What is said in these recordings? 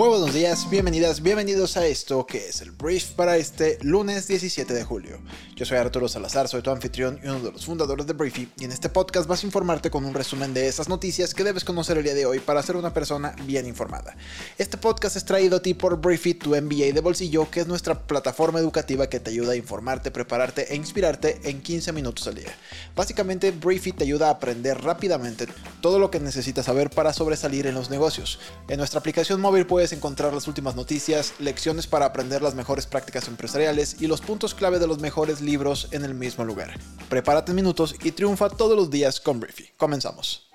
Muy buenos días, bienvenidas, bienvenidos a esto que es el brief para este lunes 17 de julio. Yo soy Arturo Salazar, soy tu anfitrión y uno de los fundadores de Briefy y en este podcast vas a informarte con un resumen de esas noticias que debes conocer el día de hoy para ser una persona bien informada. Este podcast es traído a ti por Briefy, tu MBA de bolsillo, que es nuestra plataforma educativa que te ayuda a informarte, prepararte e inspirarte en 15 minutos al día. Básicamente, Briefy te ayuda a aprender rápidamente todo lo que necesitas saber para sobresalir en los negocios. En nuestra aplicación móvil puedes encontrar las últimas noticias, lecciones para aprender las mejores prácticas empresariales y los puntos clave de los mejores libros en el mismo lugar. Prepárate minutos y triunfa todos los días con Briefy. Comenzamos.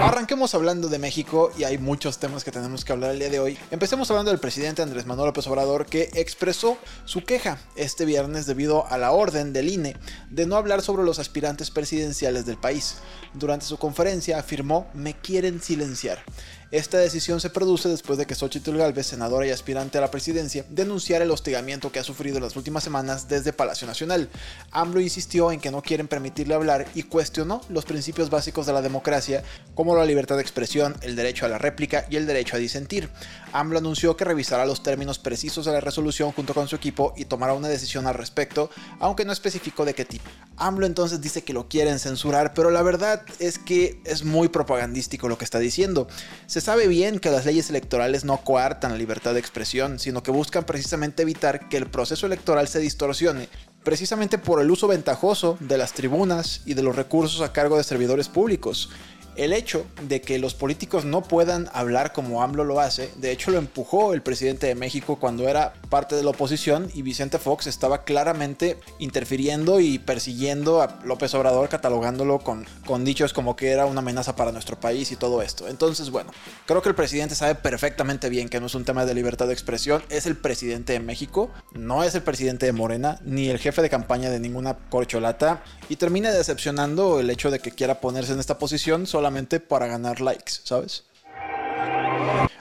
Arranquemos hablando de México y hay muchos temas que tenemos que hablar el día de hoy. Empecemos hablando del presidente Andrés Manuel López Obrador que expresó su queja este viernes debido a la orden del INE de no hablar sobre los aspirantes presidenciales del país. Durante su conferencia afirmó me quieren silenciar. Esta decisión se produce después de que Xochitl Galvez, senadora y aspirante a la presidencia, denunciara el hostigamiento que ha sufrido en las últimas semanas desde Palacio Nacional. AMLO insistió en que no quieren permitirle hablar y cuestionó los principios básicos de la democracia, como la libertad de expresión, el derecho a la réplica y el derecho a disentir. AMLO anunció que revisará los términos precisos de la resolución junto con su equipo y tomará una decisión al respecto, aunque no especificó de qué tipo. AMLO entonces dice que lo quieren censurar, pero la verdad es que es muy propagandístico lo que está diciendo. Sabe bien que las leyes electorales no coartan la libertad de expresión, sino que buscan precisamente evitar que el proceso electoral se distorsione, precisamente por el uso ventajoso de las tribunas y de los recursos a cargo de servidores públicos. El hecho de que los políticos no puedan hablar como AMLO lo hace, de hecho lo empujó el presidente de México cuando era parte de la oposición y Vicente Fox estaba claramente interfiriendo y persiguiendo a López Obrador, catalogándolo con, con dichos como que era una amenaza para nuestro país y todo esto. Entonces, bueno, creo que el presidente sabe perfectamente bien que no es un tema de libertad de expresión, es el presidente de México, no es el presidente de Morena, ni el jefe de campaña de ninguna corcholata, y termina decepcionando el hecho de que quiera ponerse en esta posición solamente para ganar likes, ¿sabes?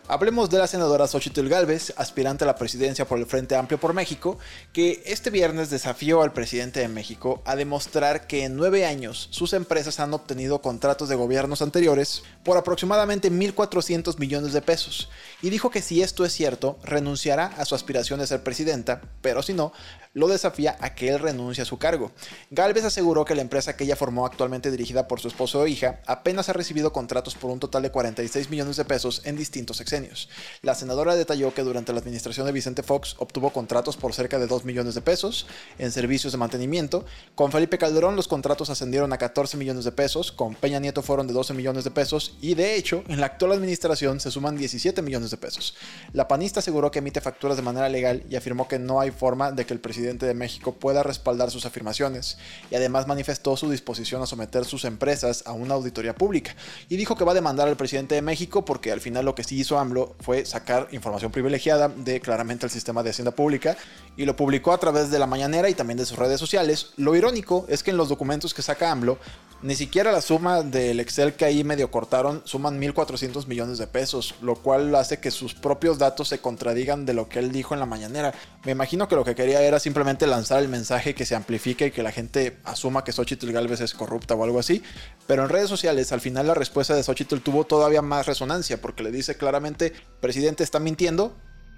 Hablemos de la senadora Xochitl Galvez, aspirante a la presidencia por el Frente Amplio por México, que este viernes desafió al presidente de México a demostrar que en nueve años sus empresas han obtenido contratos de gobiernos anteriores por aproximadamente 1.400 millones de pesos, y dijo que si esto es cierto, renunciará a su aspiración de ser presidenta, pero si no, lo desafía a que él renuncie a su cargo. Galvez aseguró que la empresa que ella formó actualmente dirigida por su esposo o hija apenas ha recibido contratos por un total de 46 millones de pesos en distintos sexenios. La senadora detalló que durante la administración de Vicente Fox obtuvo contratos por cerca de 2 millones de pesos en servicios de mantenimiento. Con Felipe Calderón los contratos ascendieron a 14 millones de pesos, con Peña Nieto fueron de 12 millones de pesos y de hecho en la actual administración se suman 17 millones de pesos. La panista aseguró que emite facturas de manera legal y afirmó que no hay forma de que el presidente de México pueda respaldar sus afirmaciones y además manifestó su disposición a someter sus empresas a una auditoría pública y dijo que va a demandar al presidente de México porque al final lo que sí hizo AMLO fue sacar información privilegiada de claramente el sistema de hacienda pública y lo publicó a través de la mañanera y también de sus redes sociales. Lo irónico es que en los documentos que saca AMLO ni siquiera la suma del Excel que ahí medio cortaron suman 1.400 millones de pesos, lo cual hace que sus propios datos se contradigan de lo que él dijo en la mañanera. Me imagino que lo que quería era simplemente lanzar el mensaje que se amplifique y que la gente asuma que Xochitl Galvez es corrupta o algo así. Pero en redes sociales, al final la respuesta de Xochitl tuvo todavía más resonancia porque le dice claramente, presidente está mintiendo,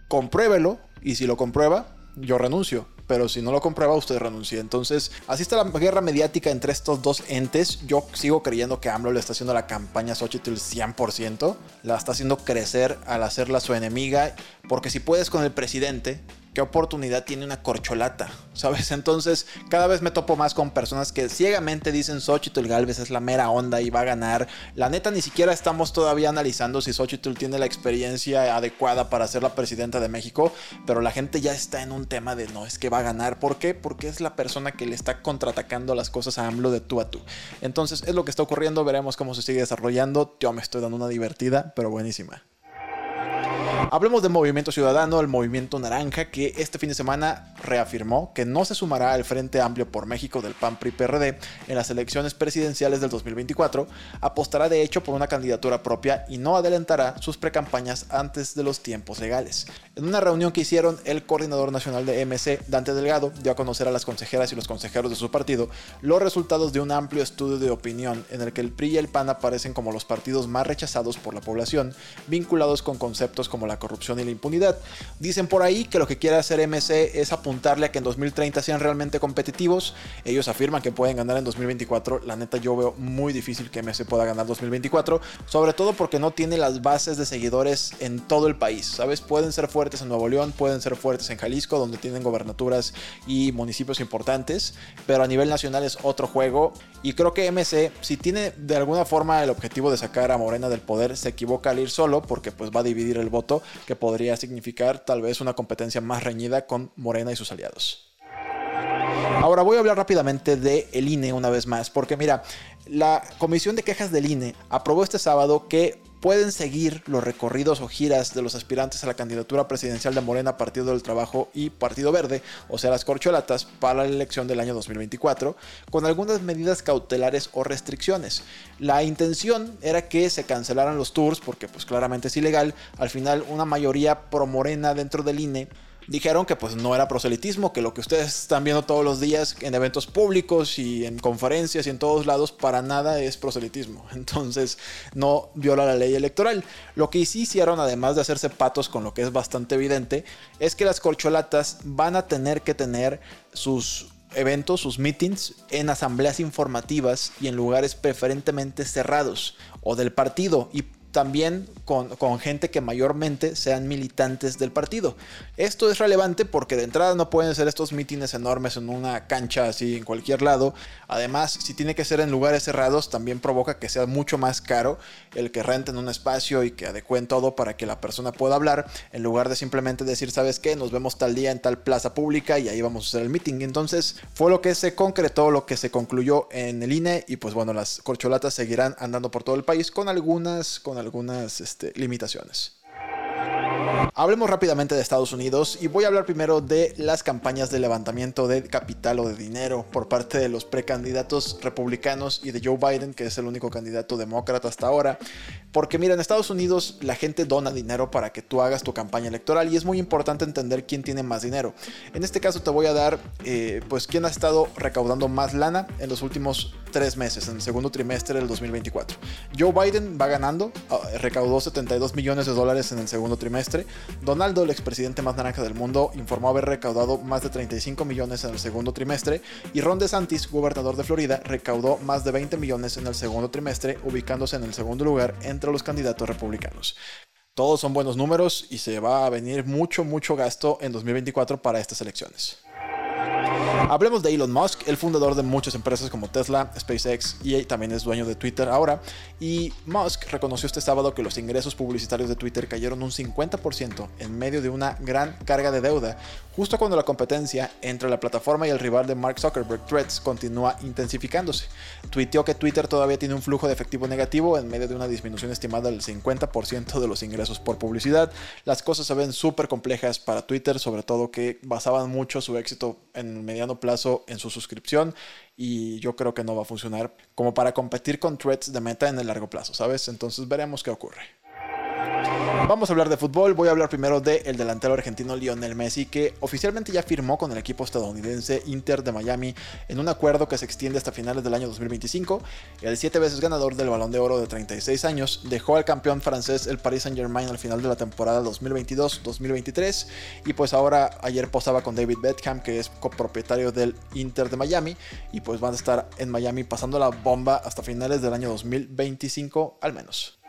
compruébelo y si lo comprueba, yo renuncio. Pero si no lo comprueba, usted renuncia. Entonces, así está la guerra mediática entre estos dos entes. Yo sigo creyendo que AMLO le está haciendo la campaña Xochitl 100%. La está haciendo crecer al hacerla su enemiga. Porque si puedes con el presidente, qué oportunidad tiene una corcholata, ¿sabes? Entonces, cada vez me topo más con personas que ciegamente dicen Xochitl Galvez es la mera onda y va a ganar. La neta, ni siquiera estamos todavía analizando si Xochitl tiene la experiencia adecuada para ser la presidenta de México, pero la gente ya está en un tema de no, es que va a ganar. ¿Por qué? Porque es la persona que le está contraatacando las cosas a AMLO de tú a tú. Entonces, es lo que está ocurriendo, veremos cómo se sigue desarrollando. Yo me estoy dando una divertida, pero buenísima. Hablemos de Movimiento Ciudadano, el Movimiento Naranja, que este fin de semana reafirmó que no se sumará al Frente Amplio por México del PAN PRI PRD en las elecciones presidenciales del 2024, apostará de hecho por una candidatura propia y no adelantará sus precampañas antes de los tiempos legales. En una reunión que hicieron, el coordinador nacional de MC, Dante Delgado, dio a conocer a las consejeras y los consejeros de su partido los resultados de un amplio estudio de opinión en el que el PRI y el PAN aparecen como los partidos más rechazados por la población, vinculados con conceptos como la corrupción y la impunidad. Dicen por ahí que lo que quiere hacer MC es apuntarle a que en 2030 sean realmente competitivos. Ellos afirman que pueden ganar en 2024. La neta yo veo muy difícil que MC pueda ganar 2024, sobre todo porque no tiene las bases de seguidores en todo el país. ¿Sabes? Pueden ser fuertes en Nuevo León, pueden ser fuertes en Jalisco, donde tienen gobernaturas y municipios importantes, pero a nivel nacional es otro juego y creo que MC si tiene de alguna forma el objetivo de sacar a Morena del poder, se equivoca al ir solo porque pues va a dividir el voto que podría significar tal vez una competencia más reñida con Morena y sus aliados. Ahora voy a hablar rápidamente de el INE una vez más, porque mira, la Comisión de Quejas del INE aprobó este sábado que pueden seguir los recorridos o giras de los aspirantes a la candidatura presidencial de Morena, Partido del Trabajo y Partido Verde, o sea, las corcholatas, para la elección del año 2024, con algunas medidas cautelares o restricciones. La intención era que se cancelaran los tours, porque pues claramente es ilegal. Al final, una mayoría pro Morena dentro del INE dijeron que pues no era proselitismo, que lo que ustedes están viendo todos los días en eventos públicos y en conferencias y en todos lados para nada es proselitismo. Entonces no viola la ley electoral. Lo que sí hicieron, además de hacerse patos con lo que es bastante evidente, es que las corcholatas van a tener que tener sus eventos, sus meetings en asambleas informativas y en lugares preferentemente cerrados o del partido y también con, gente que mayormente sean militantes del partido. Esto es relevante porque de entrada no pueden ser estos mítines enormes en una cancha así en cualquier lado. Además, si tiene que ser en lugares cerrados, también provoca que sea mucho más caro el que renten un espacio y que adecuen todo para que la persona pueda hablar, en lugar de simplemente decir, ¿sabes qué? Nos vemos tal día en tal plaza pública y ahí vamos a hacer el meeting. Entonces, fue lo que se concretó, lo que se concluyó en el INE y pues bueno, las corcholatas seguirán andando por todo el país con algunas, con algunas este, limitaciones. Hablemos rápidamente de Estados Unidos y voy a hablar primero de las campañas de levantamiento de capital o de dinero por parte de los precandidatos republicanos y de Joe Biden, que es el único candidato demócrata hasta ahora. Porque mira, en Estados Unidos la gente dona dinero para que tú hagas tu campaña electoral y es muy importante entender quién tiene más dinero. En este caso te voy a dar, eh, pues, quién ha estado recaudando más lana en los últimos tres meses, en el segundo trimestre del 2024. Joe Biden va ganando, ah, recaudó 72 millones de dólares en el segundo trimestre. Donaldo, el expresidente más naranja del mundo, informó haber recaudado más de 35 millones en el segundo trimestre. Y Ron DeSantis, gobernador de Florida, recaudó más de 20 millones en el segundo trimestre, ubicándose en el segundo lugar entre los candidatos republicanos. Todos son buenos números y se va a venir mucho, mucho gasto en 2024 para estas elecciones. Hablemos de Elon Musk, el fundador de muchas empresas como Tesla, SpaceX y también es dueño de Twitter ahora. Y Musk reconoció este sábado que los ingresos publicitarios de Twitter cayeron un 50% en medio de una gran carga de deuda, justo cuando la competencia entre la plataforma y el rival de Mark Zuckerberg, Threads, continúa intensificándose. Tuiteó que Twitter todavía tiene un flujo de efectivo negativo en medio de una disminución estimada del 50% de los ingresos por publicidad. Las cosas se ven súper complejas para Twitter, sobre todo que basaban mucho su éxito en plazo en su suscripción y yo creo que no va a funcionar como para competir con threads de meta en el largo plazo, ¿sabes? Entonces veremos qué ocurre. Vamos a hablar de fútbol. Voy a hablar primero del el delantero argentino Lionel Messi, que oficialmente ya firmó con el equipo estadounidense Inter de Miami en un acuerdo que se extiende hasta finales del año 2025. El siete veces ganador del Balón de Oro de 36 años dejó al campeón francés el Paris Saint Germain al final de la temporada 2022-2023 y pues ahora ayer posaba con David Beckham, que es copropietario del Inter de Miami y pues van a estar en Miami pasando la bomba hasta finales del año 2025 al menos.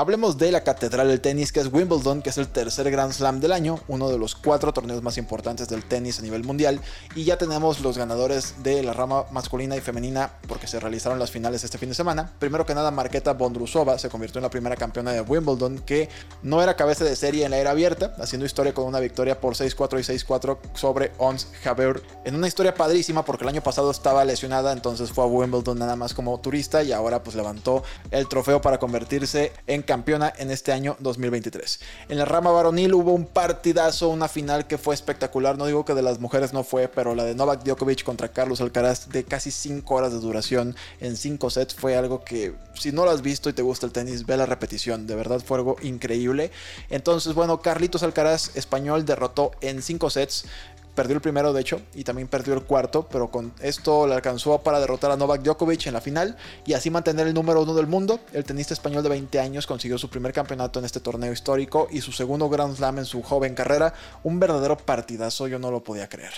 Hablemos de la catedral del tenis que es Wimbledon, que es el tercer Grand Slam del año, uno de los cuatro torneos más importantes del tenis a nivel mundial. Y ya tenemos los ganadores de la rama masculina y femenina porque se realizaron las finales este fin de semana. Primero que nada, Marketa Bondrusova se convirtió en la primera campeona de Wimbledon que no era cabeza de serie en la era abierta, haciendo historia con una victoria por 6-4 y 6-4 sobre Ons Jabeur. En una historia padrísima porque el año pasado estaba lesionada, entonces fue a Wimbledon nada más como turista y ahora pues levantó el trofeo para convertirse en campeona en este año 2023. En la rama varonil hubo un partidazo, una final que fue espectacular. No digo que de las mujeres no fue, pero la de Novak Djokovic contra Carlos Alcaraz de casi 5 horas de duración en 5 sets fue algo que si no lo has visto y te gusta el tenis, ve la repetición. De verdad fue algo increíble. Entonces, bueno, Carlitos Alcaraz, español, derrotó en 5 sets perdió el primero de hecho y también perdió el cuarto, pero con esto le alcanzó para derrotar a Novak Djokovic en la final y así mantener el número uno del mundo. El tenista español de 20 años consiguió su primer campeonato en este torneo histórico y su segundo Grand Slam en su joven carrera. Un verdadero partidazo, yo no lo podía creer.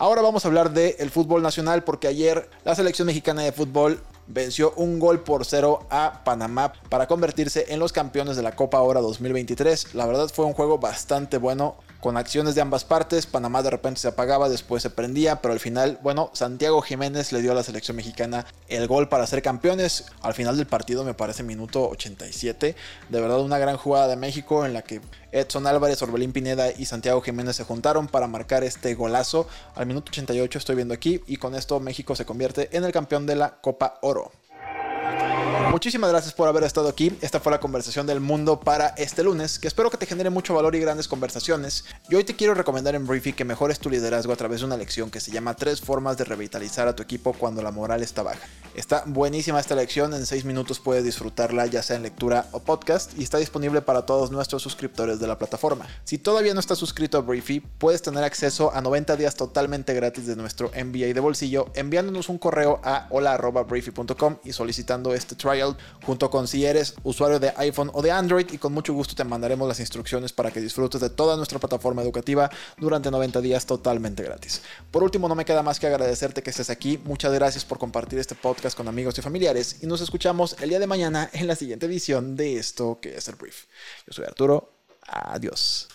Ahora vamos a hablar del fútbol nacional porque ayer la selección mexicana de fútbol venció un gol por cero a Panamá para convertirse en los campeones de la Copa Oro 2023. La verdad fue un juego bastante bueno con acciones de ambas partes. Panamá de repente se apagaba, después se prendía, pero al final, bueno, Santiago Jiménez le dio a la selección mexicana el gol para ser campeones. Al final del partido, me parece minuto 87. De verdad, una gran jugada de México en la que Edson Álvarez, Orbelín Pineda y Santiago Jiménez se juntaron para marcar este golazo. Al minuto 88 estoy viendo aquí y con esto México se convierte en el campeón de la Copa Oro. Muchísimas gracias por haber estado aquí. Esta fue la conversación del mundo para este lunes, que espero que te genere mucho valor y grandes conversaciones. Y hoy te quiero recomendar en Briefy que mejores tu liderazgo a través de una lección que se llama Tres formas de revitalizar a tu equipo cuando la moral está baja. Está buenísima esta lección, en 6 minutos puedes disfrutarla ya sea en lectura o podcast y está disponible para todos nuestros suscriptores de la plataforma. Si todavía no estás suscrito a Briefy, puedes tener acceso a 90 días totalmente gratis de nuestro MBA de bolsillo enviándonos un correo a hola.briefy.com y solicitando este trial junto con si eres usuario de iPhone o de Android y con mucho gusto te mandaremos las instrucciones para que disfrutes de toda nuestra plataforma educativa durante 90 días totalmente gratis. Por último, no me queda más que agradecerte que estés aquí. Muchas gracias por compartir este podcast con amigos y familiares y nos escuchamos el día de mañana en la siguiente edición de esto que es el brief. Yo soy Arturo. Adiós.